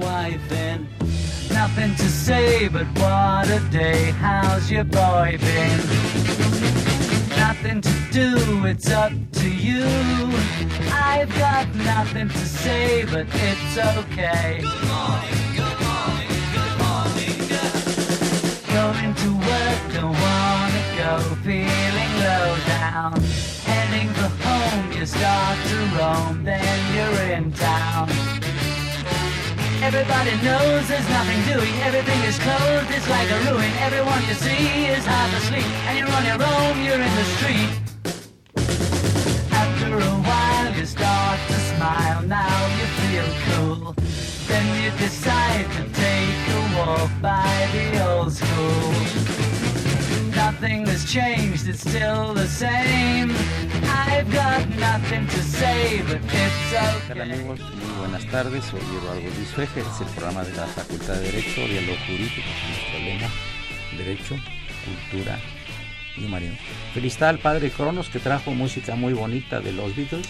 Wife and nothing to say but what a day. How's your boy been? Nothing to do, it's up to you. I've got nothing to say, but it's okay. Good morning, good morning, good morning. Going to work, don't wanna go, feeling low down. Heading for home, you start to roam, then you're in town. Everybody knows there's nothing doing. Everything is closed, it's like a ruin. Everyone you see is half asleep. And you're on your own, you're in the street. After a while, you start to smile. Now you feel cool. Then you decide to take a walk by the old school. Nothing has changed, it's still the same. I've got nothing to say, but it's okay. amigos? Muy buenas tardes, soy Eduardo Luis Fejer, es el programa de la Facultad de Derecho, Diálogo Jurídico, nuestro lema, Derecho, Cultura y Humanismo. Felicidad al Padre Cronos que trajo música muy bonita de los Beatles,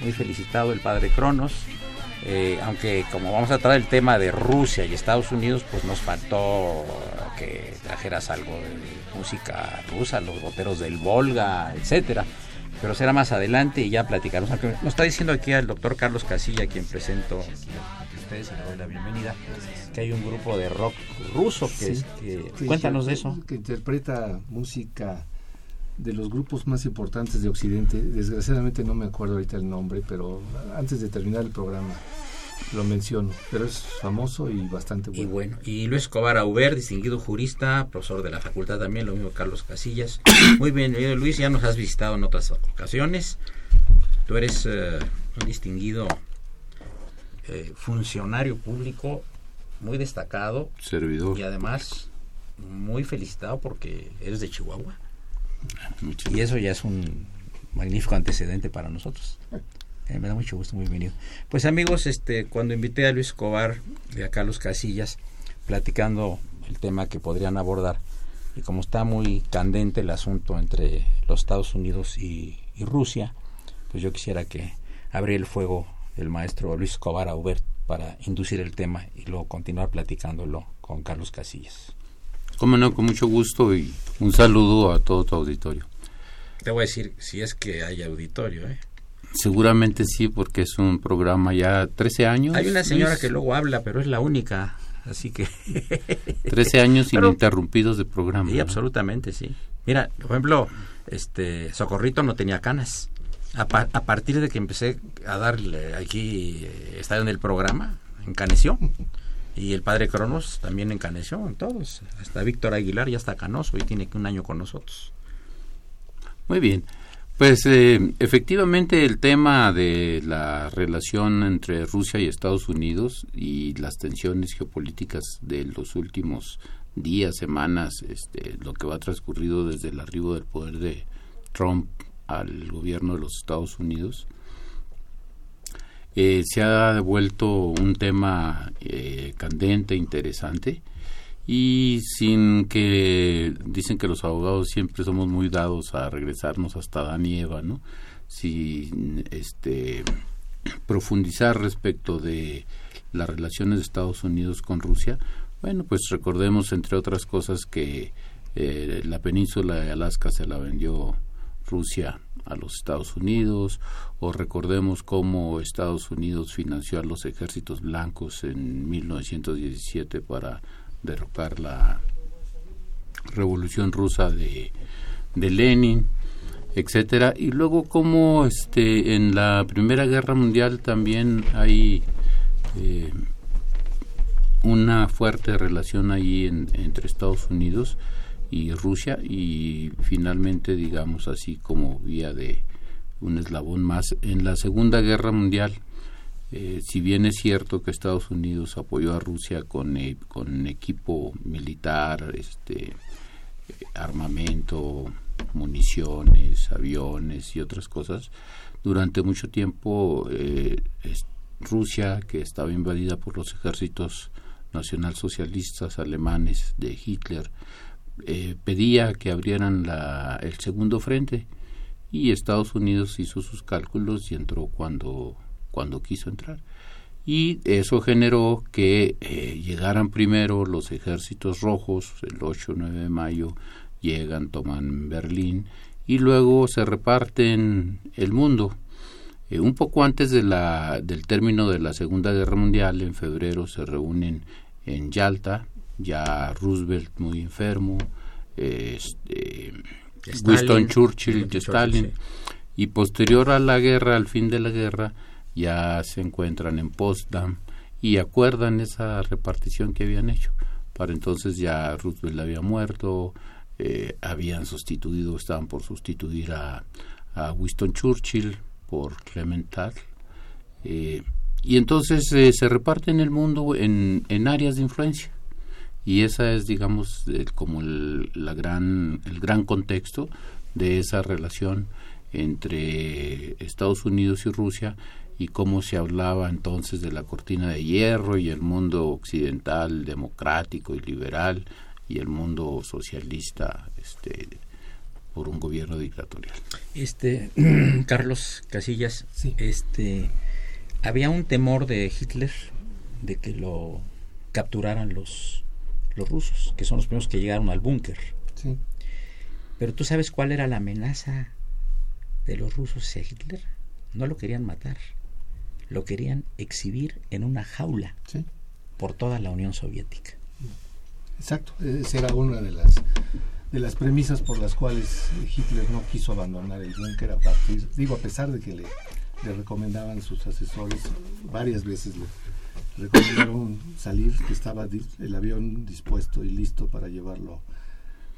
muy felicitado el Padre Cronos, eh, aunque como vamos a tratar el tema de Rusia y Estados Unidos, pues nos faltó que trajeras algo de música rusa, los boteros del Volga, etcétera. Pero será más adelante y ya platicaremos. Nos está diciendo aquí el doctor Carlos Casilla, quien presento ustedes y le doy la bienvenida, que hay un grupo de rock ruso que, cuéntanos de eso. Que interpreta música de los grupos más importantes de Occidente. Desgraciadamente no me acuerdo ahorita el nombre, pero antes de terminar el programa lo menciono, pero es famoso y bastante bueno. Y bueno, y Luis Escobar Auber, distinguido jurista, profesor de la facultad también, lo mismo Carlos Casillas. Muy bien, Luis, ya nos has visitado en otras ocasiones. Tú eres eh, un distinguido eh, funcionario público muy destacado. Servidor. Y además muy felicitado porque eres de Chihuahua. y eso ya es un magnífico antecedente para nosotros. Eh, me da mucho gusto, muy bienvenido. Pues amigos, este, cuando invité a Luis Escobar y a Carlos Casillas, platicando el tema que podrían abordar, y como está muy candente el asunto entre los Estados Unidos y, Rusia, pues yo quisiera que abriera el fuego el maestro Luis Escobar Aubert para inducir el tema y luego continuar platicándolo con Carlos Casillas. Cómo no, con mucho gusto y un saludo a todo tu auditorio. Te voy a decir, si es que hay auditorio, ¿eh? Seguramente sí, porque es un programa ya 13 años. Hay una señora que luego habla, pero es la única, así que... 13 años ininterrumpidos de programa. Sí, absolutamente, sí. Mira, por ejemplo, este Socorrito no tenía canas. A, a partir de que empecé a darle aquí, eh, estar en el programa, encaneció. Y el padre Cronos también encaneció en todos. Hasta Víctor Aguilar ya está canoso y tiene que un año con nosotros. Muy bien. Pues eh, efectivamente el tema de la relación entre Rusia y Estados Unidos y las tensiones geopolíticas de los últimos días, semanas, este, lo que va transcurrido desde el arribo del poder de Trump al gobierno de los Estados Unidos, eh, se ha vuelto un tema eh, candente, interesante, y sin que dicen que los abogados siempre somos muy dados a regresarnos hasta Dan y Eva, ¿no? Sin este profundizar respecto de las relaciones de Estados Unidos con Rusia, bueno, pues recordemos entre otras cosas que eh, la península de Alaska se la vendió Rusia a los Estados Unidos, o recordemos cómo Estados Unidos financió a los ejércitos blancos en 1917 para derrocar la revolución rusa de, Lenin, etcétera, y luego como este en la Primera Guerra Mundial también hay eh, una fuerte relación ahí entre Estados Unidos y Rusia y finalmente, digamos así, como vía de un eslabón más en la Segunda Guerra Mundial. Eh, si bien es cierto que Estados Unidos apoyó a Rusia con, eh, con equipo militar, este, armamento, municiones, aviones y otras cosas, durante mucho tiempo eh, Rusia, que estaba invadida por los ejércitos nacionalsocialistas alemanes de Hitler, eh, pedía que abrieran la, el segundo frente y Estados Unidos hizo sus cálculos y entró cuando, cuando quiso entrar. Y eso generó que eh, llegaran primero los ejércitos rojos, el 8 9 de mayo, llegan, toman Berlín y luego se reparten el mundo. Eh, un poco antes de la, del término de la Segunda Guerra Mundial, en febrero, se reúnen en Yalta, ya Roosevelt muy enfermo, este, Winston Churchill y Stalin, y posterior a la guerra, al fin de la guerra, ya se encuentran en Potsdam y acuerdan esa repartición que habían hecho. Para entonces ya Roosevelt había muerto, eh, habían sustituido, estaban por sustituir a, a Winston Churchill por Clemental. Eh, y entonces eh, se reparten el mundo en, en, áreas de influencia. Y esa es, digamos, como el, la gran, el gran contexto de esa relación entre Estados Unidos y Rusia y cómo se hablaba entonces de la cortina de hierro y el mundo occidental democrático y liberal y el mundo socialista este, por un gobierno dictatorial. Este Carlos Casillas, este había un temor de Hitler de que lo capturaran los los rusos, que son los primeros que llegaron al búnker. Sí. Pero tú sabes cuál era la amenaza de los rusos hacia Hitler? No lo querían matar, lo querían exhibir en una jaula por toda la Unión Soviética. Exacto, esa era una de las de las premisas por las cuales Hitler no quiso abandonar el búnker a partir, digo, a pesar de que le, le recomendaban sus asesores, varias veces le recomendaron salir, que estaba el avión dispuesto y listo para llevarlo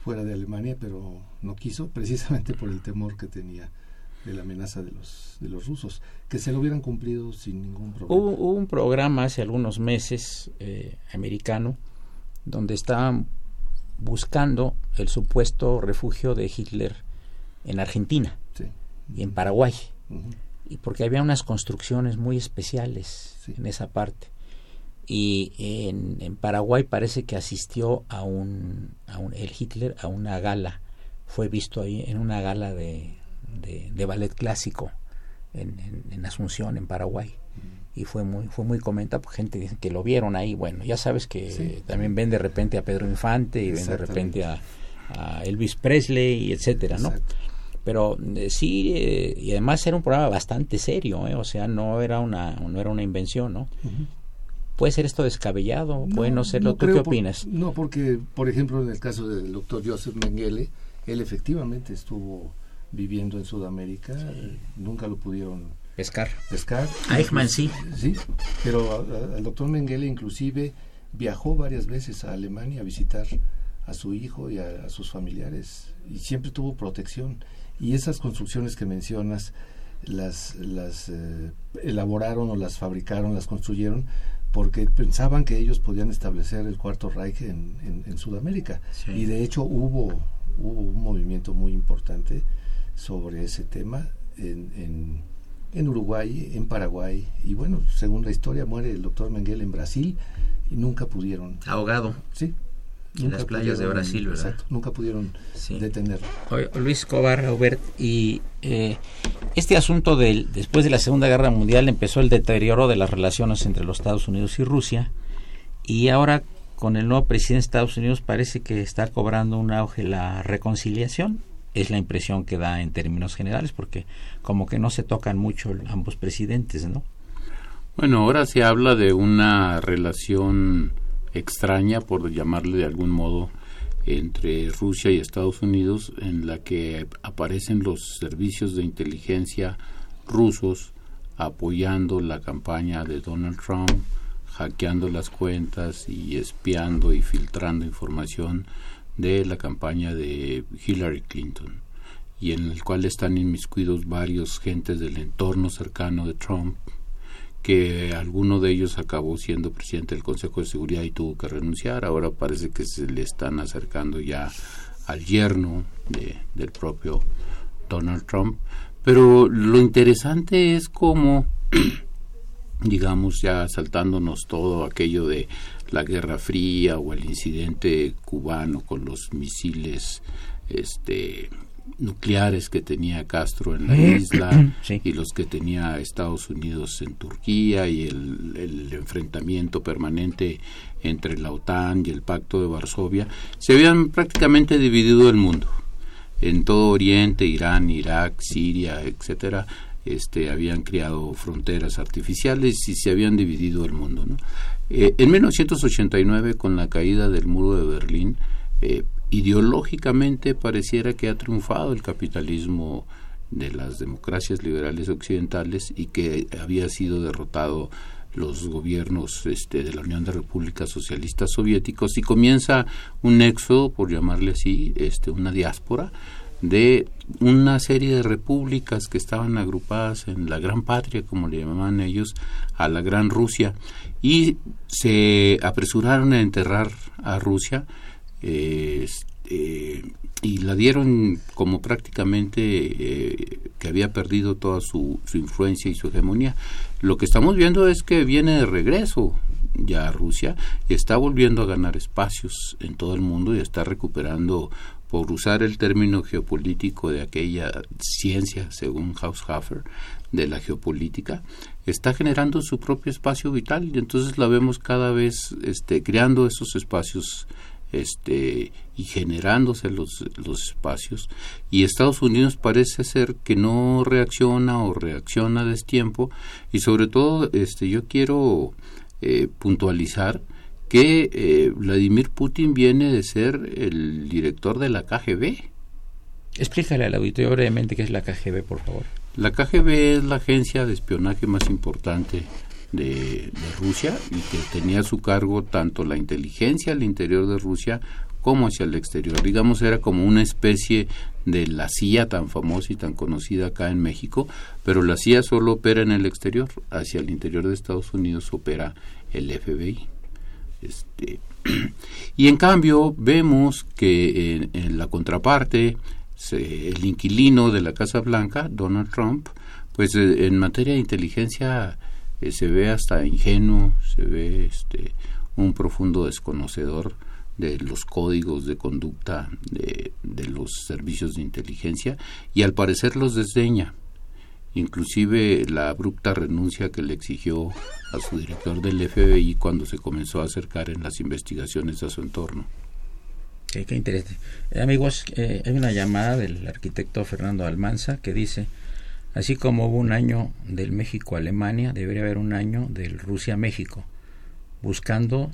fuera de Alemania, pero no quiso, precisamente por el temor que tenía de la amenaza de los, de los rusos, que se lo hubieran cumplido sin ningún problema. Hubo, un programa hace algunos meses eh, americano donde estaban buscando el supuesto refugio de Hitler en Argentina y en Paraguay, y porque había unas construcciones muy especiales en esa parte. Y en, en, Paraguay parece que asistió a un, a un, el Hitler a una gala, fue visto ahí en una gala de, de, ballet clásico en, en, Asunción, en Paraguay. Y fue muy fue muy comentado porque gente dice que lo vieron ahí. Bueno ya sabes que también ven de repente a Pedro Infante y ven de repente a, Elvis Presley y etcétera no pero eh, sí eh, y además era un programa bastante serio ¿eh? o sea no era una no era una invención no puede ser esto descabellado puede no serlo tú qué opinas. no porque por ejemplo en el caso del doctor Joseph Mengele él efectivamente estuvo viviendo en Sudamérica nunca lo pudieron Pescar. Pescar. Eichmann sí. Sí, pero el doctor Mengele inclusive viajó varias veces a Alemania a visitar a su hijo y a, sus familiares y siempre tuvo protección. Y esas construcciones que mencionas las, las eh, elaboraron o las fabricaron, las construyeron porque pensaban que ellos podían establecer el cuarto Reich en, en, Sudamérica. Y de hecho hubo, hubo un movimiento muy importante sobre ese tema en en Uruguay, en Paraguay, y bueno, según la historia, muere el doctor Mengele en Brasil y nunca pudieron. Ahogado. Sí. En las playas de Brasil, ¿verdad? Exacto, nunca pudieron detenerlo. Luis Cobar, Robert, y eh, este asunto del después de la Segunda Guerra Mundial empezó el deterioro de las relaciones entre los Estados Unidos y Rusia, y ahora con el nuevo presidente de Estados Unidos parece que está cobrando un auge la reconciliación es la impresión que da en términos generales, porque como que no se tocan mucho ambos presidentes, ¿no? Bueno, ahora se habla de una relación extraña, por llamarle de algún modo, entre Rusia y Estados Unidos, en la que aparecen los servicios de inteligencia rusos apoyando la campaña de Donald Trump, hackeando las cuentas y espiando y filtrando información de la campaña de Hillary Clinton y en el cual están inmiscuidos varios gentes del entorno cercano de Trump que alguno de ellos acabó siendo presidente del Consejo de Seguridad y tuvo que renunciar. Ahora parece que se le están acercando ya al yerno de, del propio Donald Trump. Pero lo interesante es cómo, digamos, ya saltándonos todo aquello de la Guerra Fría o el incidente cubano con los misiles este nucleares que tenía Castro en la isla y los que tenía Estados Unidos en Turquía y el, el, enfrentamiento permanente entre la OTAN y el Pacto de Varsovia, se habían prácticamente dividido el mundo. En todo Oriente, Irán, Irak, Siria, etcétera, este, habían creado fronteras artificiales y se habían dividido el mundo. ¿no? Eh, en 1989, con la caída del muro de Berlín, eh, ideológicamente pareciera que ha triunfado el capitalismo de las democracias liberales occidentales y que había sido derrotado los gobiernos este, de la Unión de Repúblicas Socialistas Soviéticos y comienza un éxodo, por llamarle así, este, una diáspora de una serie de repúblicas que estaban agrupadas en la gran patria, como le llamaban ellos, a la gran Rusia, y se apresuraron a enterrar a Rusia eh, y la dieron como prácticamente eh, que había perdido toda su, su, influencia y su hegemonía. Lo que estamos viendo es que viene de regreso ya Rusia y está volviendo a ganar espacios en todo el mundo y está recuperando, por usar el término geopolítico de aquella ciencia, según Haushofer, de la geopolítica, está generando su propio espacio vital. Y entonces la vemos cada vez este, creando esos espacios este y generándose los, espacios. Y Estados Unidos parece ser que no reacciona o reacciona a destiempo. Y sobre todo este yo quiero eh, puntualizar que eh, Vladimir Putin viene de ser el director de la KGB. Explícale al auditorio brevemente qué es la KGB, por favor. La KGB es la agencia de espionaje más importante de, Rusia y que tenía a su cargo tanto la inteligencia al interior de Rusia como hacia el exterior. Digamos, era como una especie de la CIA tan famosa y tan conocida acá en México, pero la CIA solo opera en el exterior, hacia el interior de Estados Unidos opera el FBI. Este, y en cambio vemos que en, la contraparte, el inquilino de la Casa Blanca, Donald Trump, pues eh, en materia de inteligencia eh, se ve hasta ingenuo, se ve este, un profundo desconocedor de los códigos de conducta de, los servicios de inteligencia y al parecer los desdeña. Inclusive la abrupta renuncia que le exigió a su director del FBI cuando se comenzó a acercar en las investigaciones a su entorno. qué interesante. Eh, amigos, eh, hay una llamada del arquitecto Fernando Almanza que dice, Así como hubo un año del México-Alemania, debería haber un año del Rusia-México, buscando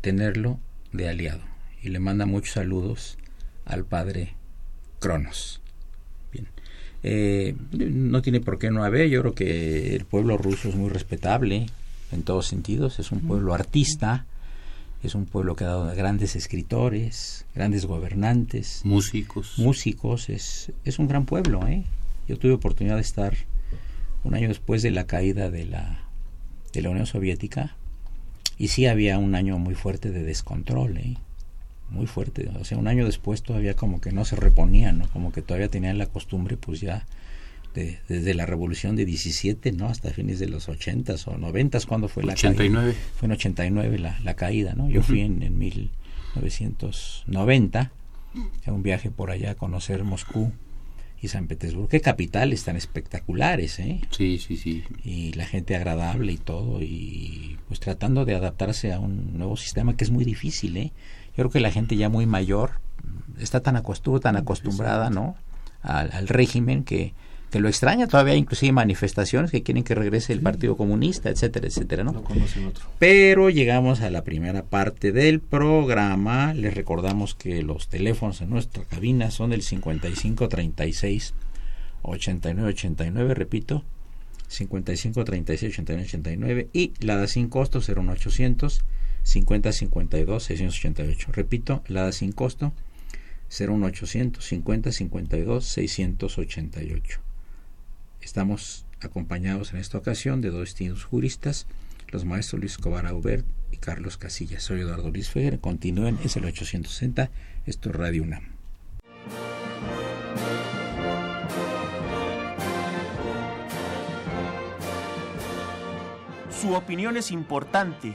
tenerlo de aliado. Y le manda muchos saludos al padre Cronos. Eh, no tiene por qué no haber, yo creo que el pueblo ruso es muy respetable en todos sentidos, es un pueblo artista, es un pueblo que ha dado grandes escritores, grandes gobernantes, músicos. Músicos, es, es un gran pueblo, ¿eh? Yo tuve oportunidad de estar un año después de la caída de la, de la Unión Soviética y sí había un año muy fuerte de descontrol, ¿eh? Muy fuerte. O sea, un año después todavía como que no se reponían, ¿no? como que todavía tenían la costumbre, pues ya de, desde la revolución de 17, ¿no? Hasta fines de los 80 o 90, cuando fue la 89. caída? Fue en 89 la, la caída, ¿no? Yo fui en, en 1990 a un viaje por allá a conocer Moscú y San Petersburgo. Qué capitales tan espectaculares, ¿eh? Sí, sí, sí. Y la gente agradable y todo, y pues tratando de adaptarse a un nuevo sistema que es muy difícil, ¿eh? Yo creo que la gente ya muy mayor está tan, acostumbrada, tan acostumbrada, ¿no? Al, al régimen que que lo extraña todavía inclusive manifestaciones que quieren que regrese el Partido Comunista, etcétera, etcétera, ¿no? Pero llegamos a la primera parte del programa. Les recordamos que los teléfonos en nuestra cabina son el 5536 8989, repito, 55 36 89 89 y la da sin costo 01800 50 52 688. Repito, la da sin costo 01800 50 52 688. Estamos acompañados en esta ocasión de dos distintos juristas, los maestros Luis Escobar Aubert y Carlos Casillas. Soy Eduardo Luis Fejer. Continúen, es el 860. Esto es Radio UNAM. Su opinión es importante.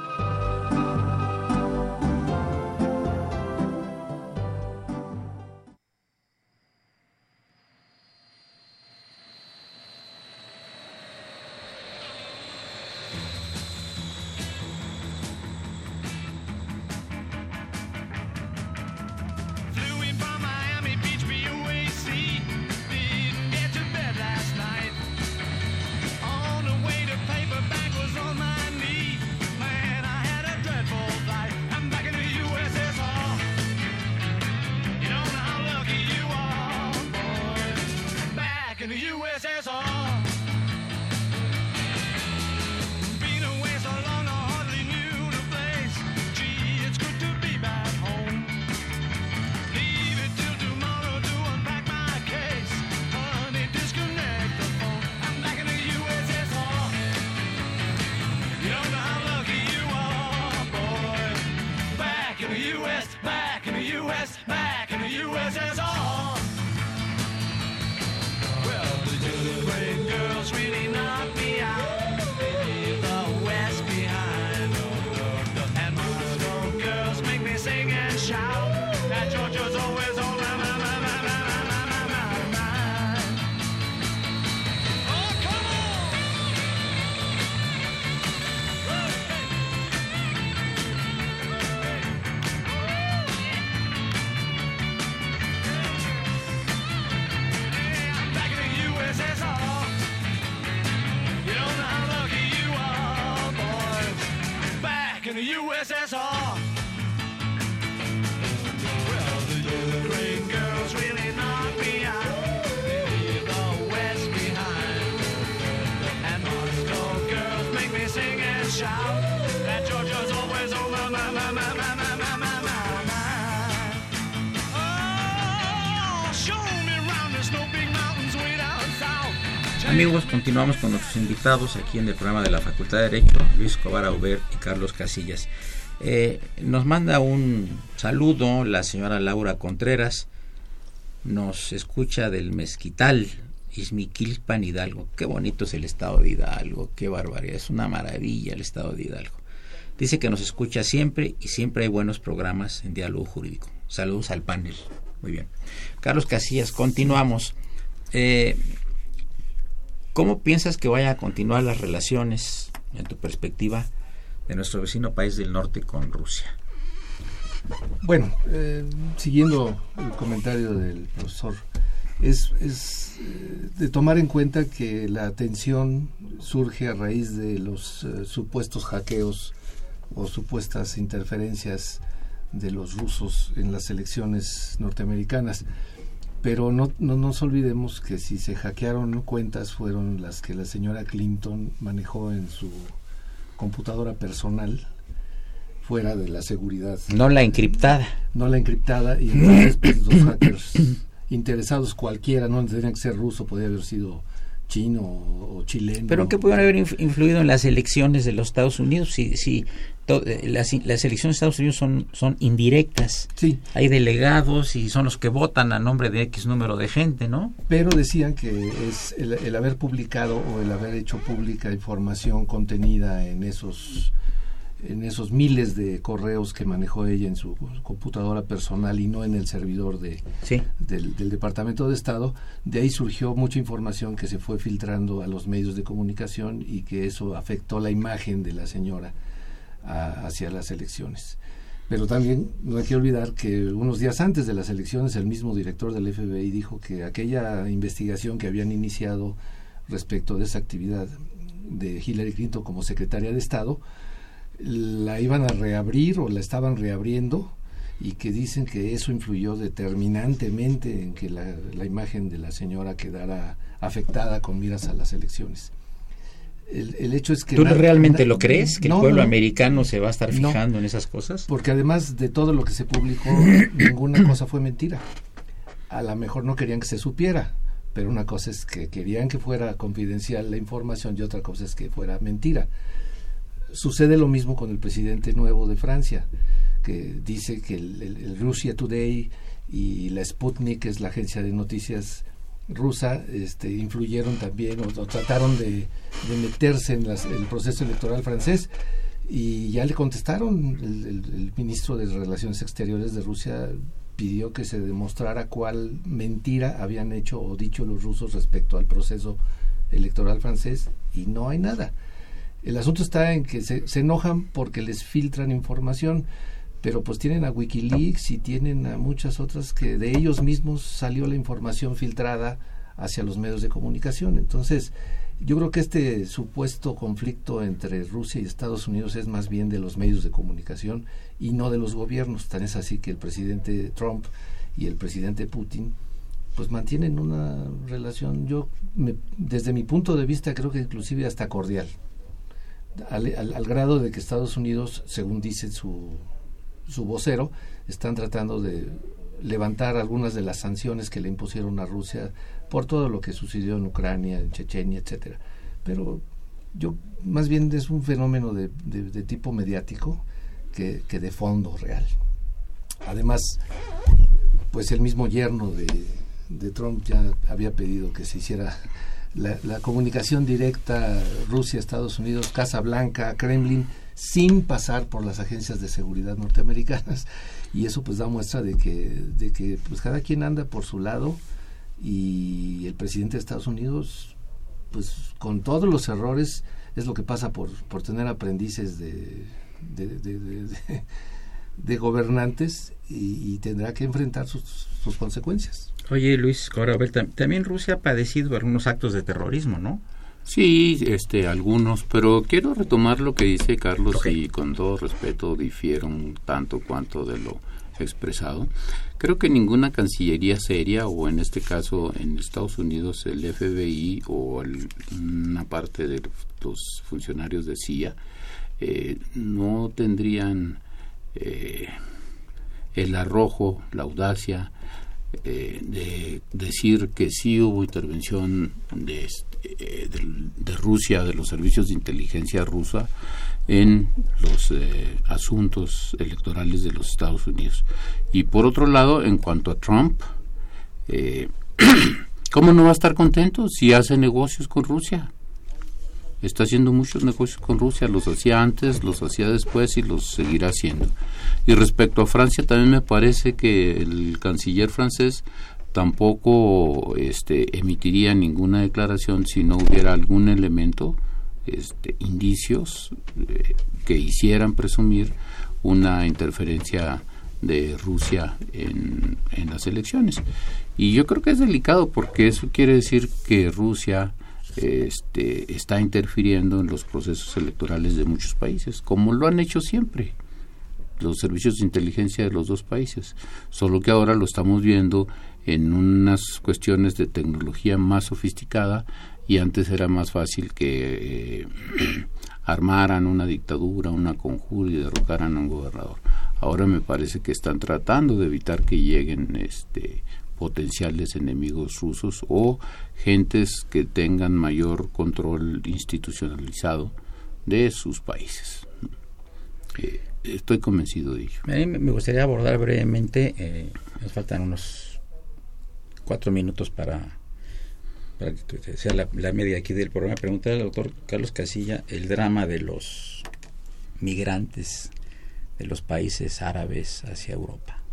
This is all. Amigos, continuamos con nuestros invitados aquí en el programa de la Facultad de Derecho, Luis Escobar Aubert y Carlos Casillas. Eh, nos manda un saludo la señora Laura Contreras, nos escucha del Mezquital, Izmiquilpan, Hidalgo. Qué bonito es el estado de Hidalgo, qué barbaridad, es una maravilla el estado de Hidalgo. Dice que nos escucha siempre y siempre hay buenos programas en diálogo jurídico. Saludos al panel. Muy bien. Carlos Casillas, continuamos. Eh, ¿Cómo piensas que vayan a continuar las relaciones, en tu perspectiva, de nuestro vecino país del norte con Rusia? Bueno, eh, siguiendo el comentario del profesor, es, es, eh, de tomar en cuenta que la tensión surge a raíz de los eh, supuestos hackeos o supuestas interferencias de los rusos en las elecciones norteamericanas. Pero no, no nos olvidemos que si se hackearon cuentas fueron las que la señora Clinton manejó en su computadora personal fuera de la seguridad No la encriptada. no la encriptada y entonces pues, los hackers interesados cualquiera, no tenían que ser ruso, podía haber sido chino o, chileno. ¿Pero qué pudieron haber inf- influido en las elecciones de los Estados Unidos? Si, si to- eh, las, las elecciones de Estados Unidos son, son indirectas. Sí, Hay delegados y son los que votan a nombre de X número de gente, ¿no? pero decían que es el, el haber publicado o el haber hecho pública información contenida en esos en esos miles de correos que manejó ella en su computadora personal y no en el servidor de, Sí. del, del Departamento de Estado, de ahí surgió mucha información que se fue filtrando a los medios de comunicación y que eso afectó la imagen de la señora a- hacia las elecciones. Pero también no hay que olvidar que unos días antes de las elecciones el mismo director del FBI dijo que aquella investigación que habían iniciado respecto de esa actividad de Hillary Clinton como secretaria de Estado la iban a reabrir o la estaban reabriendo y que dicen que eso influyó determinantemente en que la, la imagen de la señora quedara afectada con miras a las elecciones. El, el hecho es que... ¿Tú realmente lo crees? ¿Que No, el pueblo no, americano se va a estar No. fijando en esas cosas? Porque además de todo lo que se publicó, ninguna cosa fue mentira. A lo mejor no querían que se supiera, pero una cosa es que querían que fuera confidencial la información y otra cosa es que fuera mentira. Sucede lo mismo con el presidente nuevo de Francia, que dice que el, Russia Today y la Sputnik, que es la agencia de noticias rusa, este, influyeron también o, trataron de, meterse en el proceso electoral francés y ya le contestaron el ministro de Relaciones Exteriores de Rusia pidió que se demostrara cuál mentira habían hecho o dicho los rusos respecto al proceso electoral francés y no hay nada. El asunto está en que se, enojan porque les filtran información, pero pues tienen a Wikileaks y tienen a muchas otras que de ellos mismos salió la información filtrada hacia los medios de comunicación. Entonces, yo creo que este supuesto conflicto entre Rusia y Estados Unidos es más bien de los medios de comunicación y no de los gobiernos. Tan es así que el presidente Trump y el presidente Putin pues mantienen una relación, yo me- desde mi punto de vista creo que inclusive hasta cordial, al, grado de que Estados Unidos, según dice su, su vocero, están tratando de levantar algunas de las sanciones que le impusieron a Rusia por todo lo que sucedió en Ucrania, en Chechenia, etcétera. Pero yo más bien es un fenómeno de tipo mediático que, que de fondo real. Además, pues el mismo yerno de, de Trump ya había pedido que se hiciera la, la comunicación directa Rusia-Estados Unidos, Casa Blanca, Kremlin, sin pasar por las agencias de seguridad norteamericanas. Y eso pues da muestra de que, de que pues cada quien anda por su lado y el presidente de Estados Unidos, pues con todos los errores, es lo que pasa por, por tener aprendices de, de, gobernantes y, y tendrá que enfrentar sus, sus consecuencias. Oye, Luis, tam- también Rusia ha padecido algunos actos de terrorismo, ¿no? Sí, este, algunos, pero quiero retomar lo que dice Carlos y con todo respeto difiero un tanto cuanto de lo expresado. Creo que ninguna cancillería seria, o en este caso en Estados Unidos el FBI o el- una parte de los funcionarios de CIA, eh, no tendrían eh, el arrojo, la audacia eh, de decir que sí hubo intervención de, este, eh, de Rusia, de los servicios de inteligencia rusa, en los eh, asuntos electorales de los Estados Unidos. Y por otro lado, en cuanto a Trump, eh, ¿cómo no va a estar contento si hace negocios con Rusia? Está haciendo muchos negocios con Rusia, los hacía antes, los hacía después y los seguirá haciendo. Y respecto a Francia, también me parece que el canciller francés tampoco este, emitiría ninguna declaración si no hubiera algún elemento, este, indicios eh, que hicieran presumir una interferencia de Rusia en, en las elecciones. Y yo creo que es delicado porque eso quiere decir que Rusia este, está interfiriendo en los procesos electorales de muchos países, como lo han hecho siempre los servicios de inteligencia de los dos países, solo que ahora lo estamos viendo en unas cuestiones de tecnología más sofisticada y antes era más fácil que eh, armaran una dictadura, una conjura y derrocaran a un gobernador. Ahora me parece que están tratando de evitar que lleguen este potenciales enemigos rusos o gentes que tengan mayor control institucionalizado de sus países. Eh, estoy convencido de ello. Me gustaría abordar brevemente, eh, nos faltan unos cuatro minutos para, para que sea la, la media aquí del programa, preguntar al doctor Carlos Casilla el drama de los migrantes de los países árabes hacia Europa.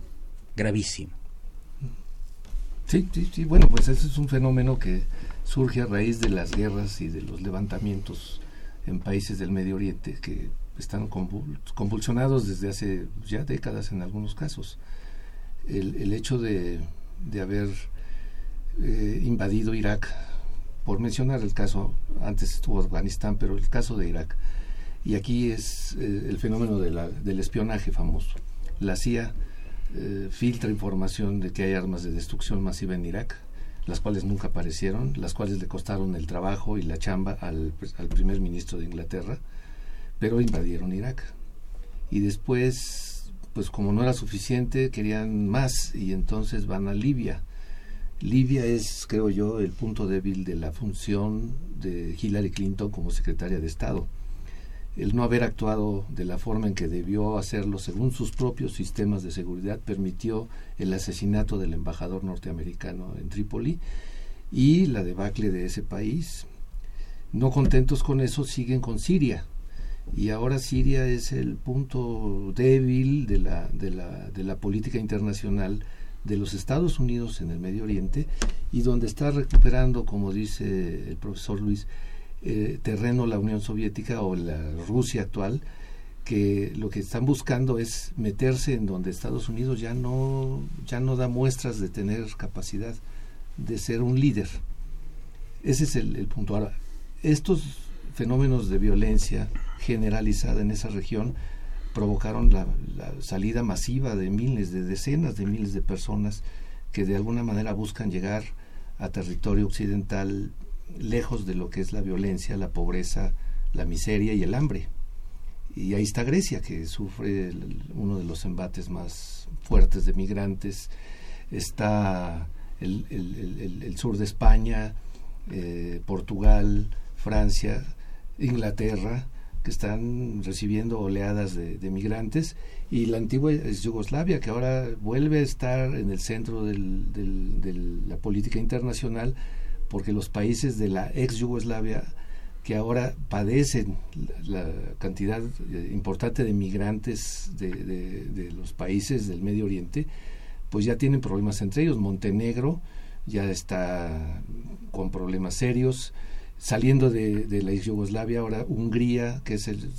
Gravísimo. Sí, sí, sí. Bueno, pues ese es un fenómeno que surge a raíz de las guerras y de los levantamientos en países del Medio Oriente, que están convul- convulsionados desde hace ya décadas en algunos casos. El, el hecho de, haber eh, invadido Irak, por mencionar el caso, antes estuvo Afganistán, pero el caso de Irak, y aquí es eh, el fenómeno de la- del espionaje famoso. La CIA eh, filtra información de que hay armas de destrucción masiva en Irak, las cuales nunca aparecieron, las cuales le costaron el trabajo y la chamba al, pues, al primer ministro de Inglaterra, pero invadieron Irak. Y después, pues como no era suficiente, querían más y entonces van a Libia. Libia es, creo yo, el punto débil de la función de Hillary Clinton como secretaria de Estado. El no haber actuado de la forma en que debió hacerlo según sus propios sistemas de seguridad permitió el asesinato del embajador norteamericano en Trípoli y la debacle de ese país. No contentos con eso, siguen con Siria. Y ahora Siria es el punto débil de la, de la, de la política internacional de los Estados Unidos en el Medio Oriente y donde está recuperando, como dice el profesor Luis, eh, terreno la Unión Soviética o la Rusia actual, que lo que están buscando es meterse en donde Estados Unidos ya no, ya no da muestras de tener capacidad de ser un líder. Ese es el, punto. Ahora, estos fenómenos de violencia generalizada en esa región provocaron la salida masiva de miles, de decenas de miles de personas que de alguna manera buscan llegar a territorio occidental lejos de lo que es la violencia, la pobreza, la miseria y el hambre. Y ahí está Grecia, que sufre uno de los embates más fuertes de migrantes. Está el, sur de España, eh, Portugal, Francia, Inglaterra, que están recibiendo oleadas de, migrantes, y la antigua Yugoslavia, que ahora vuelve a estar en el centro de la política internacional, porque los países de la ex Yugoslavia que ahora padecen la, cantidad eh, importante de migrantes de, los países del Medio Oriente, pues ya tienen problemas entre ellos. Montenegro ya está con problemas serios. Saliendo de, de la ex Yugoslavia, ahora Hungría, que es el,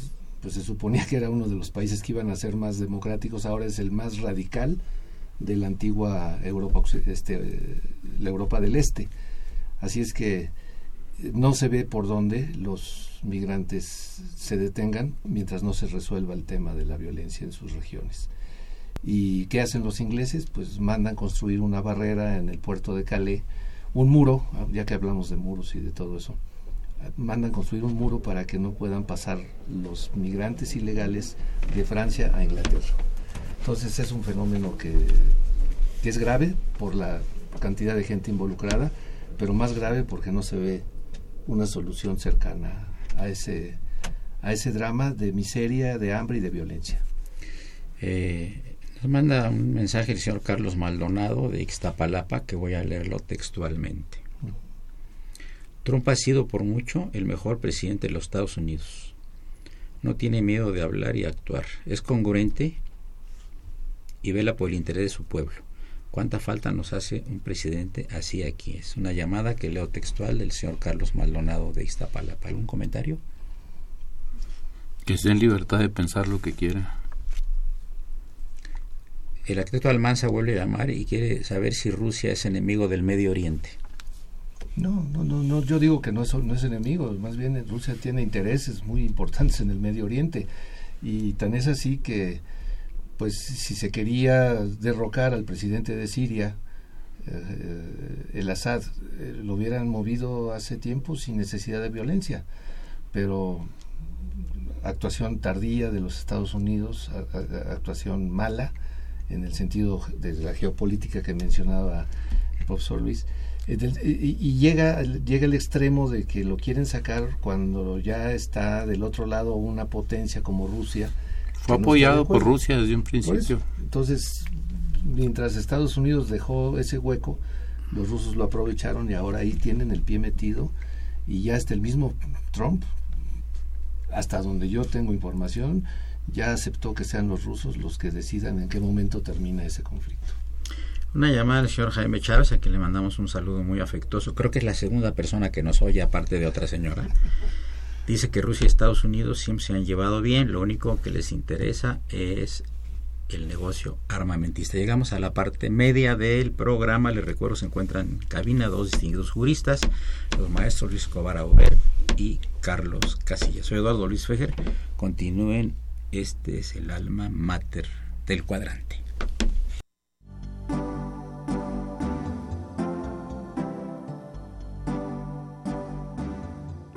pues se suponía que era uno de los países que iban a ser más democráticos, ahora es el más radical de la antigua Europa, este, eh, la Europa del Este. Así es que eh, no se ve por dónde los migrantes se detengan mientras no se resuelva el tema de la violencia en sus regiones. ¿Y qué hacen los ingleses? Pues mandan construir una barrera en el puerto de Calais, un muro, ah, ya que hablamos de muros y de todo eso, mandan construir un muro para que no puedan pasar los migrantes ilegales de Francia a Inglaterra. Entonces es un fenómeno que, que es grave por la cantidad de gente involucrada, pero más grave porque no se ve una solución cercana a ese, a ese drama de miseria, de hambre y de violencia. Eh, nos manda un mensaje el señor Carlos Maldonado de Ixtapalapa que voy a leerlo textualmente. Trump ha sido por mucho el mejor presidente de los Estados Unidos. No tiene miedo de hablar y actuar. Es congruente y vela por el interés de su pueblo. ¿Cuánta falta nos hace un presidente así aquí? Es una llamada que leo textual del señor Carlos Maldonado de Ixtapalapa. ¿Algún comentario? Que esté en libertad de pensar lo que quiera. El arquitecto Almanza vuelve a llamar y quiere saber si Rusia es enemigo del Medio Oriente. No, no, no, no, yo digo que no es, no es enemigo, más bien Rusia tiene intereses muy importantes en el Medio Oriente y tan es así que, pues, si se quería derrocar al presidente de Siria, eh, el Assad, eh, lo hubieran movido hace tiempo sin necesidad de violencia, pero actuación tardía de los Estados Unidos, actuación mala en el sentido de la geopolítica que mencionaba el profesor Luis. Eh, Y, llega, llega el extremo de que lo quieren sacar cuando ya está del otro lado una potencia como Rusia. Fue no apoyado por. Rusia desde un principio. Entonces, mientras Estados Unidos dejó ese hueco, los rusos lo aprovecharon y ahora ahí tienen el pie metido y ya hasta el mismo Trump, hasta donde yo tengo información, ya aceptó que sean los rusos los que decidan en qué momento termina ese conflicto. Una llamada al señor Jaime Chávez, a quien le mandamos un saludo muy afectuoso. Creo que es la segunda persona que nos oye, aparte de otra señora. Dice que Rusia y Estados Unidos siempre se han llevado bien, lo único que les interesa es el negocio armamentista. Llegamos a la parte media del programa, les recuerdo, se encuentran en cabina dos distinguidos juristas, los maestros Luis Auber y Carlos Casillas. Soy Eduardo Luis Fejer, continúen, este es el alma mater del cuadrante.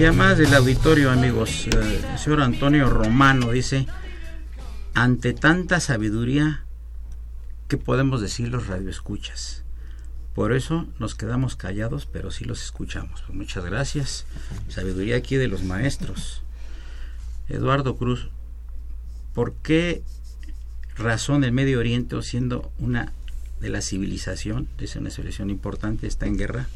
Más del auditorio, amigos. Eh, el señor Antonio Romano dice, ante tanta sabiduría, ¿qué podemos decir los radioescuchas? Por eso nos quedamos callados, pero sí los escuchamos. Pues muchas gracias. Sabiduría aquí de los maestros. Eduardo Cruz, ¿por qué razón el Medio Oriente, siendo una de la civilización, es una civilización importante, está en guerra?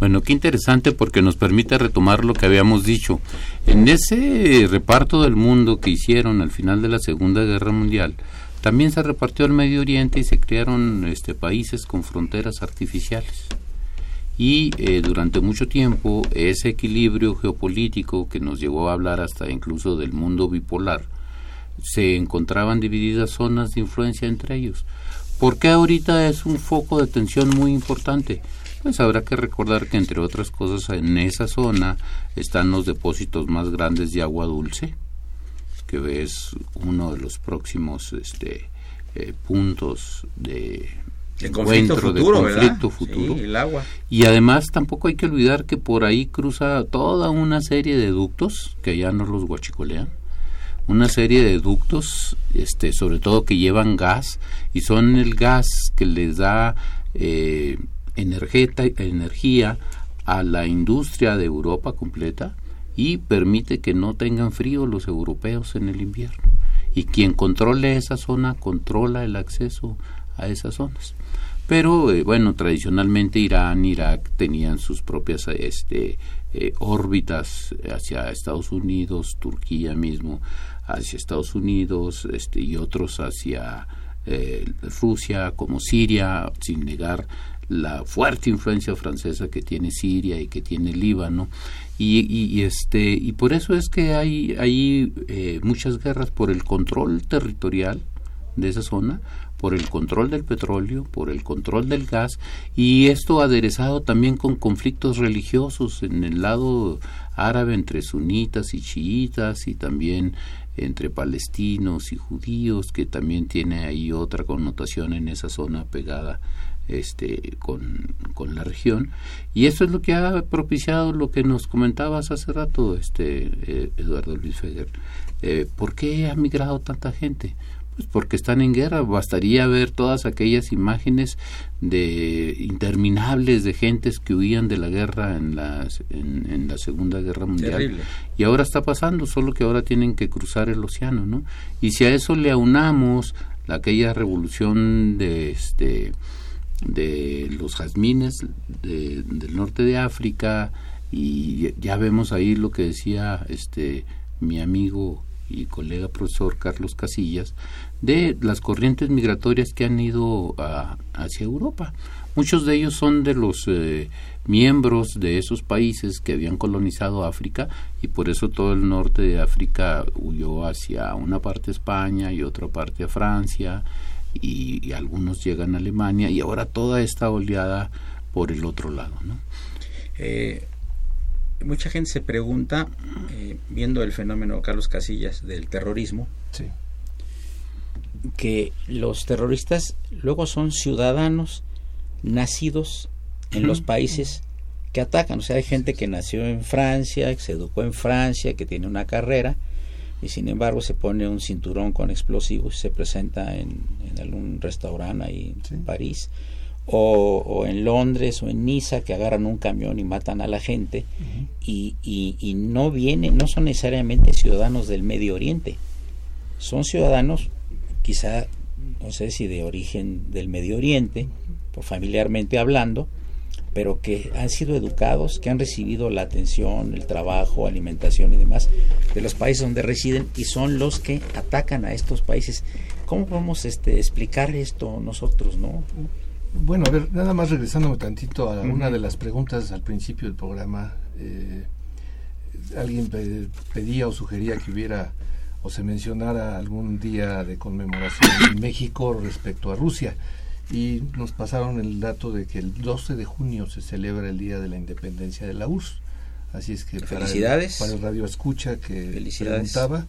Bueno, qué interesante porque nos permite retomar lo que habíamos dicho. En ese reparto del mundo que hicieron al final de la Segunda Guerra Mundial, también se repartió el Medio Oriente y se crearon este, países con fronteras artificiales. Y eh, durante mucho tiempo ese equilibrio geopolítico que nos llevó a hablar hasta incluso del mundo bipolar, se encontraban divididas zonas de influencia entre ellos. ¿Por qué ahorita es un foco de tensión muy importante? Pues habrá que recordar que entre otras cosas en esa zona están los depósitos más grandes de agua dulce, que es uno de los próximos este, eh, puntos de El encuentro, futuro, de ¿verdad? conflicto futuro. Sí, el agua. Y además tampoco hay que olvidar que por ahí cruza toda una serie de ductos que ya nos los guachicolean. Una serie de ductos, este, sobre todo que llevan gas y son el gas que les da eh, energía a la industria de Europa completa y permite que no tengan frío los europeos en el invierno. Y quien controle esa zona controla el acceso a esas zonas. Pero eh, bueno, tradicionalmente Irán, Irak tenían sus propias este, eh, órbitas hacia Estados Unidos, Turquía mismo hacia Estados Unidos este, y otros hacia eh, Rusia, como Siria, sin negar la fuerte influencia francesa que tiene Siria y que tiene Líbano. Y, este y por eso es que hay hay eh, muchas guerras por el control territorial de esa zona por el control del petróleo, por el control del gas y esto aderezado también con conflictos religiosos en el lado árabe entre sunitas y chiitas y también entre palestinos y judíos que también tiene ahí otra connotación en esa zona pegada este con, con la región y esto es lo que ha propiciado lo que nos comentabas hace rato este eh, Eduardo Luis Feger Eh, ¿por qué ha migrado tanta gente? Pues porque están en guerra. Bastaría ver todas aquellas imágenes de interminables de gentes que huían de la guerra en, las, en, en la Segunda Guerra Mundial. Terrible. Y ahora está pasando, solo que ahora tienen que cruzar el océano, ¿no? Y si a eso le aunamos la- aquella revolución de este de los jazmines de- del norte de África y ya vemos ahí lo que decía este mi amigo y colega profesor Carlos Casillas de las corrientes migratorias que han ido a- hacia Europa. Muchos de ellos son de los eh, miembros de esos países que habían colonizado África y por eso todo el norte de África huyó hacia una parte a España y otra parte a Francia y, y algunos llegan a Alemania y ahora toda esta oleada por el otro lado, ¿no? Eh, mucha gente se pregunta, eh, viendo el fenómeno Carlos Casillas del terrorismo, Sí. que los terroristas luego son ciudadanos nacidos en los países que atacan. O sea, hay gente que nació en Francia, que se educó en Francia, que tiene una carrera y sin embargo se pone un cinturón con explosivos y se presenta en, en algún restaurante ahí en. París. O, o en Londres o en Niza que agarran un camión y matan a la gente y, y, y no vienen, no son necesariamente ciudadanos del Medio Oriente, son ciudadanos quizá, no sé si de origen del Medio Oriente, por familiarmente hablando, pero que han sido educados, que han recibido la atención, el trabajo, alimentación y demás de los países donde residen y son los que atacan a estos países. ¿Cómo podemos este, explicar esto nosotros, no? Bueno, a ver, nada más regresándome tantito a una de las preguntas al principio del programa. eh, alguien pe- pedía o sugería que hubiera o se mencionara algún día de conmemoración en México respecto a Rusia. Y nos pasaron el dato de que el 12 de junio se celebra el Día de la Independencia de la URSS. Así es que para el- Felicidades. para el, radio escucha que Felicidades. preguntaba,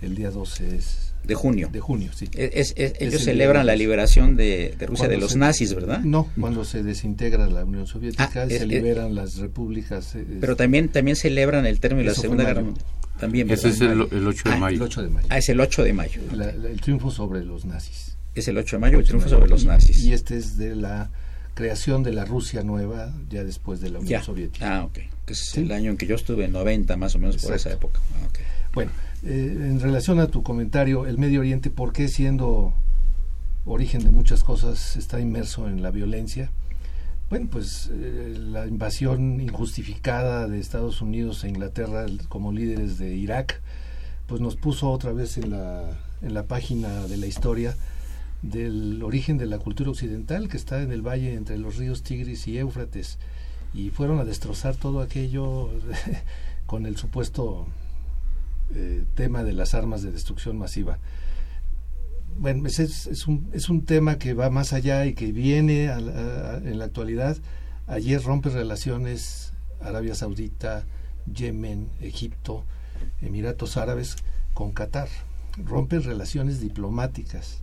el día 12 es De junio. de junio, sí. Es- es- ellos el celebran la liberación de, de Rusia Cuando de los se- nazis, ¿verdad? No, cuando se desintegra la Unión Soviética Ah, y es- se es- liberan las repúblicas. Pero también, también celebran el término de la Segunda Guerra. Mundial. También, Ese es el, el 8 de Ah, mayo. el 8 de mayo. Ah, es el 8 de mayo. La- la- el triunfo sobre los nazis. Es el 8 de mayo, el triunfo sobre los nazis. Y este es de la creación de la Rusia nueva, ya después de la Unión ya. Soviética. Ah, ok. Que es Sí. el año en que yo estuve, 90 más o menos por esa Exacto. época. Ah, ok. Bueno, eh, en relación a tu comentario, el Medio Oriente, ¿por qué siendo origen de muchas cosas está inmerso en la violencia? Bueno, pues eh, la invasión injustificada de Estados Unidos e Inglaterra como líderes de Irak, pues nos puso otra vez en la, en la página de la historia del origen de la cultura occidental que está en el valle entre los ríos Tigris y Éufrates y fueron a destrozar todo aquello con el supuesto eh, tema de las armas de destrucción masiva. Bueno, es, es un, es un tema que va más allá y que viene a- en la actualidad. Ayer rompe relaciones Arabia Saudita, Yemen, Egipto, Emiratos Árabes, con Qatar, rompen relaciones diplomáticas.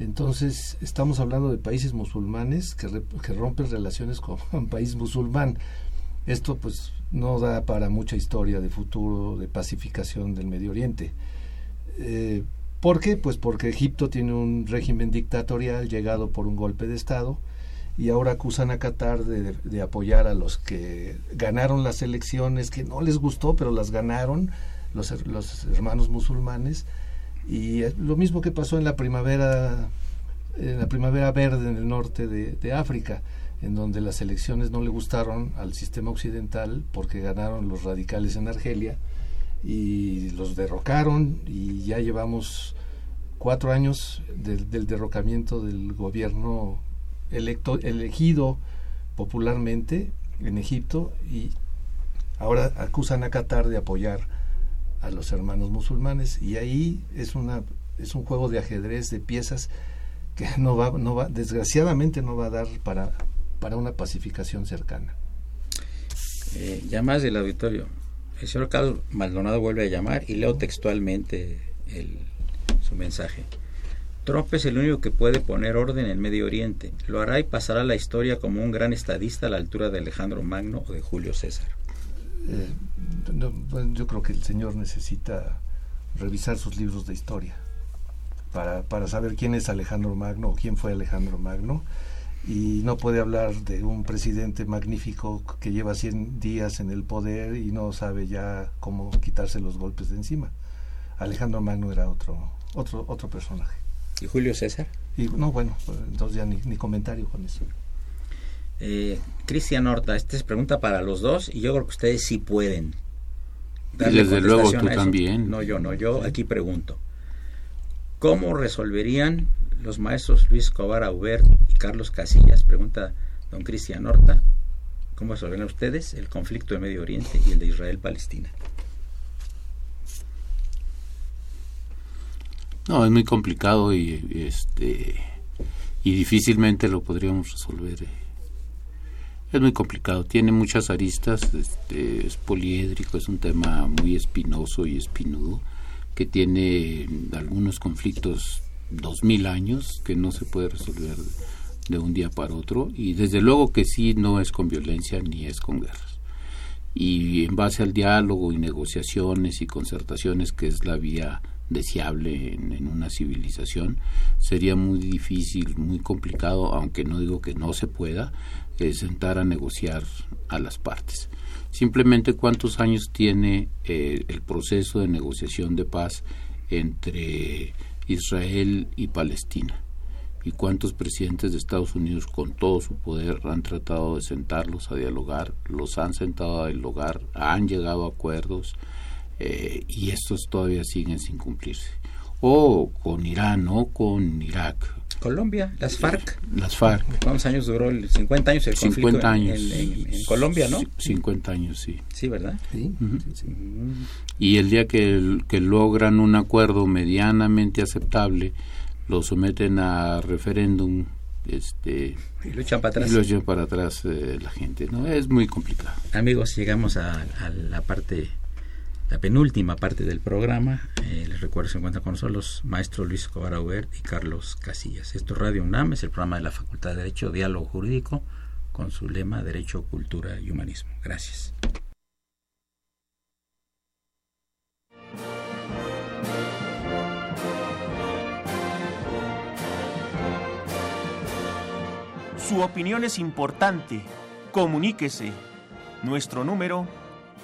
Entonces, estamos hablando de países musulmanes que, re- que rompen relaciones con un país musulmán. Esto pues no da para mucha historia de futuro, de pacificación del Medio Oriente. Eh, ¿Por qué? Pues porque Egipto tiene un régimen dictatorial llegado por un golpe de Estado y ahora acusan a Qatar de, de apoyar a los que ganaron las elecciones, que no les gustó, pero las ganaron los, los hermanos musulmanes. Y lo mismo que pasó en la primavera, en la primavera verde en el norte de, de África, en donde las elecciones no le gustaron al sistema occidental porque ganaron los radicales en Argelia y los derrocaron y ya llevamos cuatro años del, del derrocamiento del gobierno electo, elegido popularmente en Egipto y ahora acusan a Qatar de apoyar a los hermanos musulmanes y ahí es una es un juego de ajedrez de piezas que no va no va desgraciadamente no va a dar para para una pacificación cercana. Eh, llamadas del auditorio. El señor Carlos Maldonado vuelve a llamar y leo textualmente su mensaje. Trump es el único que puede poner orden en Medio Oriente. Lo hará y pasará a la historia como un gran estadista a la altura de Alejandro Magno o de Julio César. Eh, no, bueno, yo creo que el señor necesita revisar sus libros de historia para, para saber quién es Alejandro Magno o quién fue Alejandro Magno y no puede hablar de un presidente magnífico que lleva 100 días en el poder y no sabe ya cómo quitarse los golpes de encima. Alejandro Magno era otro otro otro personaje. ¿Y Julio César? Y no, bueno, pues, entonces ya ni, ni comentario con eso. Eh, Cristian Horta, esta es pregunta para los dos y yo creo que ustedes sí pueden. darle desde luego tú también. No, yo no, yo aquí pregunto. ¿Cómo resolverían los maestros Luis Cobar Aubert y Carlos Casillas? Pregunta don Cristian Horta. ¿Cómo resolverían ustedes el conflicto de Medio Oriente y el de Israel-Palestina? No, es muy complicado y este y difícilmente lo podríamos resolver. Es muy complicado, tiene muchas aristas, este, es poliédrico, es un tema muy espinoso y espinudo que tiene algunos conflictos dos mil años que no se puede resolver de un día para otro y desde luego que sí no es con violencia ni es con guerras. Y en base al diálogo y negociaciones y concertaciones que es la vía deseable en, una civilización sería muy difícil muy complicado aunque no digo que no se pueda eh, sentar a negociar a las partes. Simplemente cuántos años tiene eh, el proceso de negociación de paz entre Israel y Palestina y cuántos presidentes de Estados Unidos con todo su poder han tratado de sentarlos a dialogar, los han sentado a dialogar, han llegado a acuerdos eh, y estos todavía siguen sin cumplirse. O con Irán o con Irak, Colombia, las FARC. las FARC. ¿Cuántos años duró? el 50 años el conflicto 50 en- años. En, en- en Colombia, ¿no? Sí, 50 años, sí. Sí, ¿verdad? ¿Sí? Ujú. Sí, sí. y el día que, que logran un acuerdo medianamente aceptable lo someten a referéndum este Y lo echan para atrás. y lo llevan para atrás eh, la gente no es muy complicado Amigos, llegamos a, a la parte, la penúltima parte del programa. Eh, les recuerdo que se encuentran con nosotros los maestros Luis Escobar y Carlos Casillas. Esto es Radio UNAM, es el programa de la Facultad de Derecho, Diálogo Jurídico, con su lema Derecho, Cultura y Humanismo. Gracias. Su opinión es importante. Comuníquese. Nuestro número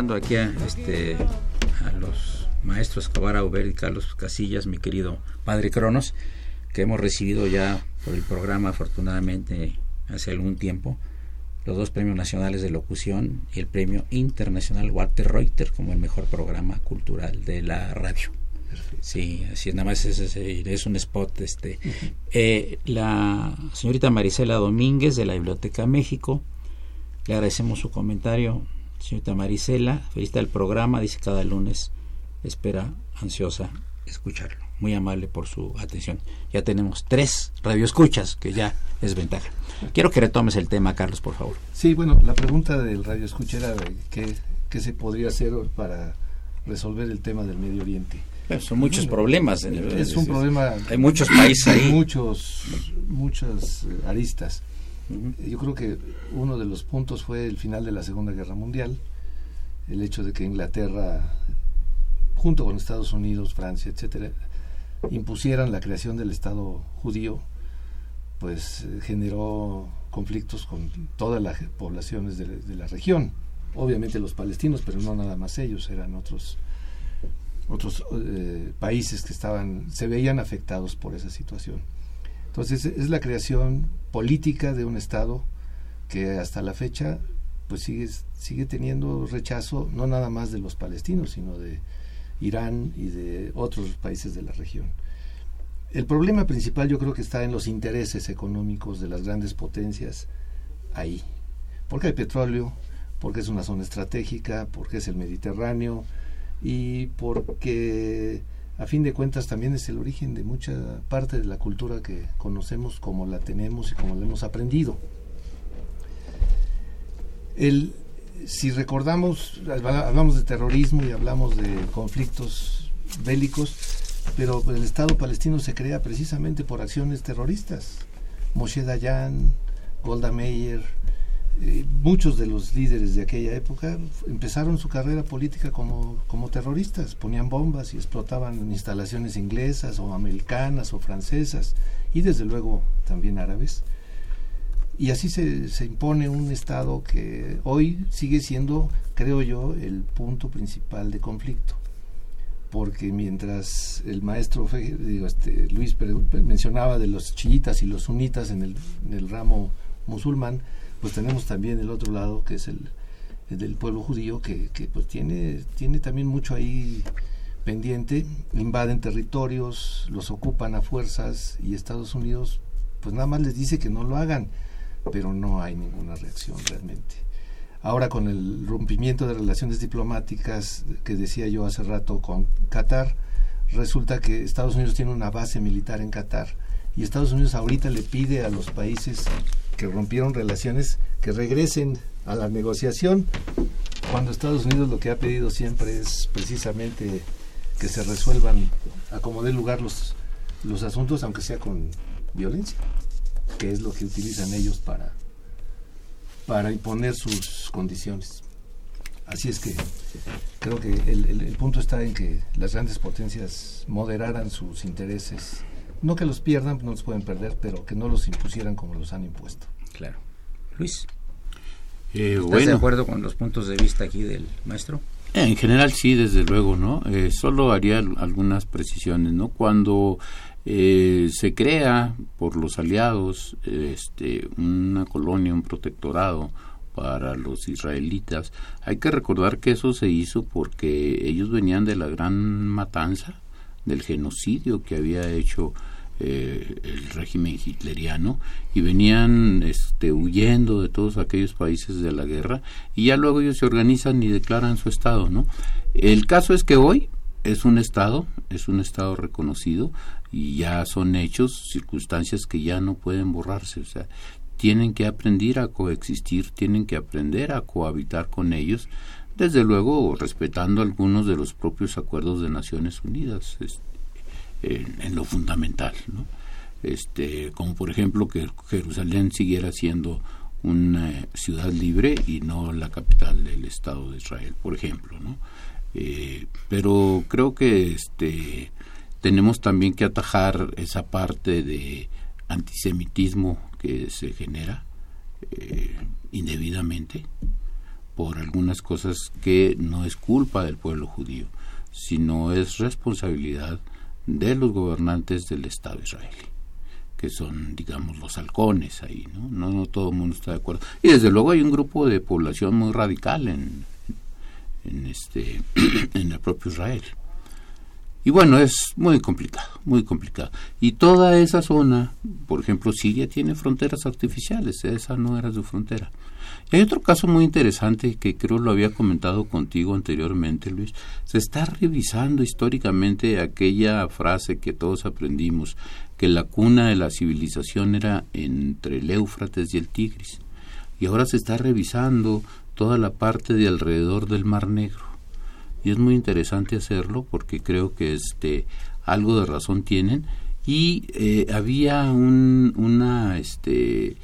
Platicando aquí a, este, a los maestros Escobar Auber y Carlos Casillas, mi querido padre Cronos, que hemos recibido ya por el programa, afortunadamente, hace algún tiempo, los dos premios nacionales de locución y el premio internacional Walter Reuter como el mejor programa cultural de la radio. Sí, así es, nada más es, es- es un spot. este Eh, La señorita Marisela Domínguez de la Biblioteca México, le agradecemos su comentario, señorita Marisela. Felicita el programa, dice cada lunes, espera ansiosa escucharlo. Muy amable por su atención. Ya tenemos tres radioescuchas, que ya es ventaja. Quiero que retomes el tema, Carlos, por favor. Sí, bueno, la pregunta del radio escucha era de qué, qué se podría hacer para resolver el tema del Medio Oriente. Son muchos problemas. Es un problema. Hay muchos países ahí. Muchos, muchas eh, Yo creo que uno de los puntos fue el final de la Segunda Guerra Mundial, el hecho de que Inglaterra, junto con Estados Unidos, Francia, etcétera, impusieran la creación del Estado judío, pues eh, generó conflictos con todas las poblaciones de, de la región. Obviamente los palestinos, pero no nada más ellos, eran otros otros eh, países que estaban se veían afectados por esa situación. Entonces es la creación política de un estado que hasta la fecha pues sigue sigue teniendo rechazo no nada más de los palestinos, sino de Irán y de otros países de la región. El problema principal yo creo que está en los intereses económicos de las grandes potencias ahí. Porque hay petróleo, porque es una zona estratégica, porque es el Mediterráneo y porque a fin de cuentas también es el origen de mucha parte de la cultura que conocemos como la tenemos y como la hemos aprendido. El, si recordamos, hablamos de terrorismo y hablamos de conflictos bélicos, pero el Estado palestino se crea precisamente por acciones terroristas. Moshe Dayan, Golda Meir, eh, muchos de los líderes de aquella época empezaron su carrera política como, como terroristas, ponían bombas y explotaban instalaciones inglesas o americanas o francesas y desde luego también árabes. Y así se, se impone un Estado que hoy sigue siendo, creo yo, el punto principal de conflicto porque mientras el maestro digo, este, Luis mencionaba de los chiitas y los sunitas en el, en el ramo musulmán, pues tenemos también el otro lado que es el, el del pueblo judío que, que, pues tiene, tiene también mucho ahí pendiente, invaden territorios, los ocupan a fuerzas y Estados Unidos pues nada más les dice que no lo hagan, pero no hay ninguna reacción realmente. Ahora con el rompimiento de relaciones diplomáticas que decía yo hace rato con Qatar, resulta que Estados Unidos tiene una base militar en Qatar y Estados Unidos ahorita le pide a los países que rompieron relaciones que regresen a la negociación cuando Estados Unidos lo que ha pedido siempre es precisamente que se resuelvan a como dé lugar los, los asuntos, aunque sea con violencia, que es lo que utilizan ellos para, para imponer sus condiciones. Así es que creo que el, el- el punto está en que las grandes potencias moderaran sus intereses. No que los pierdan, no los pueden perder, pero que no los impusieran como los han impuesto. Claro. Luis, Eh, ¿estás de acuerdo con los puntos de vista aquí del maestro? En general sí, desde luego, ¿no? Eh, solo haría al- algunas precisiones, ¿no? Cuando eh, se crea por los aliados este, una colonia, un protectorado para los israelitas, hay que recordar que eso se hizo porque ellos venían de la gran matanza, del genocidio que había hecho eh, el régimen hitleriano y venían este, huyendo de todos aquellos países de la guerra y ya luego ellos se organizan y declaran su estado, ¿no? El caso es que hoy es un estado, es un estado reconocido y ya son hechos, circunstancias que ya no pueden borrarse, o sea, tienen que aprender a coexistir, tienen que aprender a cohabitar con ellos, desde luego respetando algunos de los propios acuerdos de Naciones Unidas. En, lo fundamental. Este, como por ejemplo que Jerusalén siguiera siendo una ciudad libre y no la capital del Estado de Israel, por ejemplo, ¿no? Eh, pero creo que este tenemos también que atajar esa parte de antisemitismo que se genera eh, indebidamente por algunas cosas que no es culpa del pueblo judío, sino es responsabilidad de los gobernantes del Estado israelí, que son, digamos, los halcones ahí, ¿no? No, no todo el mundo está de acuerdo. Y desde luego hay un grupo de población muy radical en, en este en el propio Israel. Y bueno, es muy complicado, muy complicado. Y toda esa zona, por ejemplo, Siria tiene fronteras artificiales, esa no era su frontera. Hay otro caso muy interesante que creo lo había comentado contigo anteriormente, Luis. Se está revisando históricamente aquella frase que todos aprendimos, que la cuna de la civilización era entre el Éufrates y el Tigris. Y ahora se está revisando toda la parte de alrededor del Mar Negro y es muy interesante hacerlo porque creo que este algo de razón tienen y eh, había un una este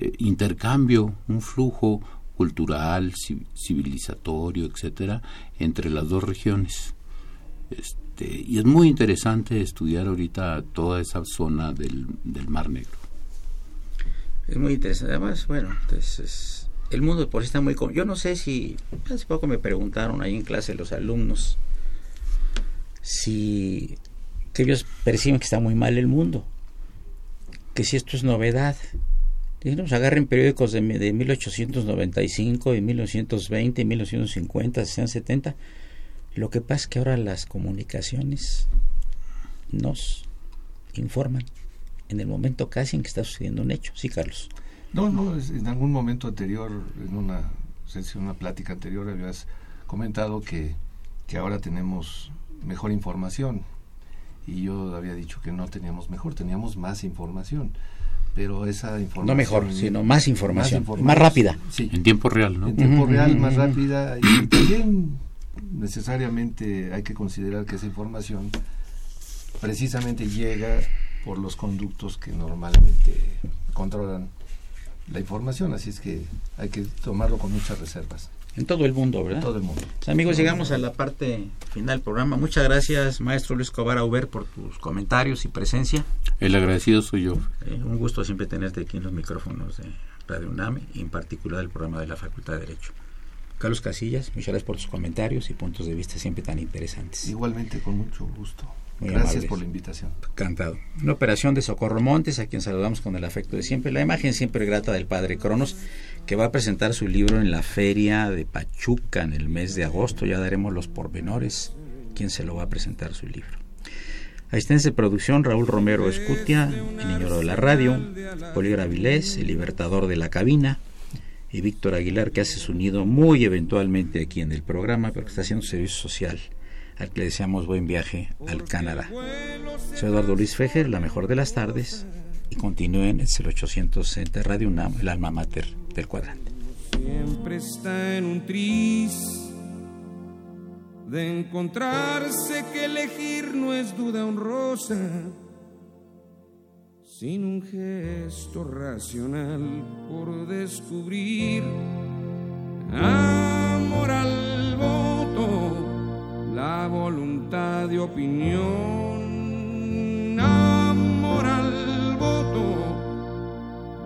eh, intercambio un flujo cultural ci- civilizatorio etcétera entre las dos regiones este y es muy interesante estudiar ahorita toda esa zona del, del Mar Negro Es muy interesante. Además, bueno, entonces el mundo por sí está muy... Yo no sé si... Hace poco me preguntaron ahí en clase los alumnos si... que ellos perciben que está muy mal el mundo. Que si esto es novedad. Dije, agarren periódicos de, de 1895, de 1920, 1950, 60, 70. Lo que pasa es que ahora las comunicaciones nos informan en el momento casi en que está sucediendo un hecho. Sí, Carlos. No, no, en algún momento anterior, en una sesión, una plática anterior, habías comentado que, que ahora tenemos mejor información. Y yo había dicho que no teníamos mejor, teníamos más información. Pero esa información... No mejor, sino más información, más rápida. Sí, en tiempo real, ¿no? en tiempo real, más rápida. Y también necesariamente hay que considerar que esa información precisamente llega por los conductos que normalmente controlan la información, así es que hay que tomarlo con muchas reservas. En todo el mundo, ¿verdad? Todo el mundo. Pues, amigos, llegamos a la parte final del programa. Muchas gracias, maestro Luis Cobar Auber, por tus comentarios y presencia. El agradecido soy yo. Eh, un gusto siempre tenerte aquí en los micrófonos de Radio UNAM y en particular el programa de la Facultad de Derecho. Carlos Casillas, muchas gracias por tus comentarios y puntos de vista siempre tan interesantes. Igualmente, con mucho gusto. Muy Gracias amables. por la invitación. Encantado. Una operación de Socorro Montes, a quien saludamos con el afecto de siempre. La imagen siempre grata del padre Cronos, que va a presentar su libro en la feria de Pachuca en el mes de agosto. Ya daremos los pormenores, quién se lo va a presentar su libro. Asistencia de producción, Raúl Romero Escutia, el niño de la radio, Poligra Vilés, el libertador de la cabina, y Víctor Aguilar, que hace su nido muy eventualmente aquí en el programa, pero que está haciendo servicio social, al que le deseamos buen viaje al Canadá. Soy Eduardo Luis Fejer, la mejor de las tardes, y continúen, es el 860 Radio el alma mater del cuadrante. siempre está en un tris de encontrarse que elegir no es duda honrosa sin un gesto racional por descubrir amor al voto la voluntad de opinión amor al voto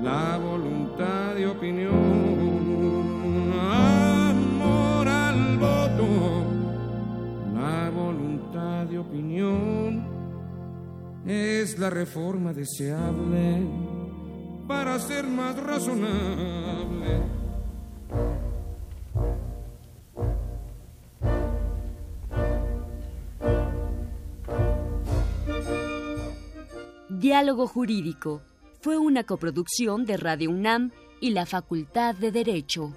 la opinión amor al voto la voluntad de opinión es la reforma deseable para ser más razonable. Diálogo Jurídico fue una coproducción de Radio UNAM y la Facultad de Derecho.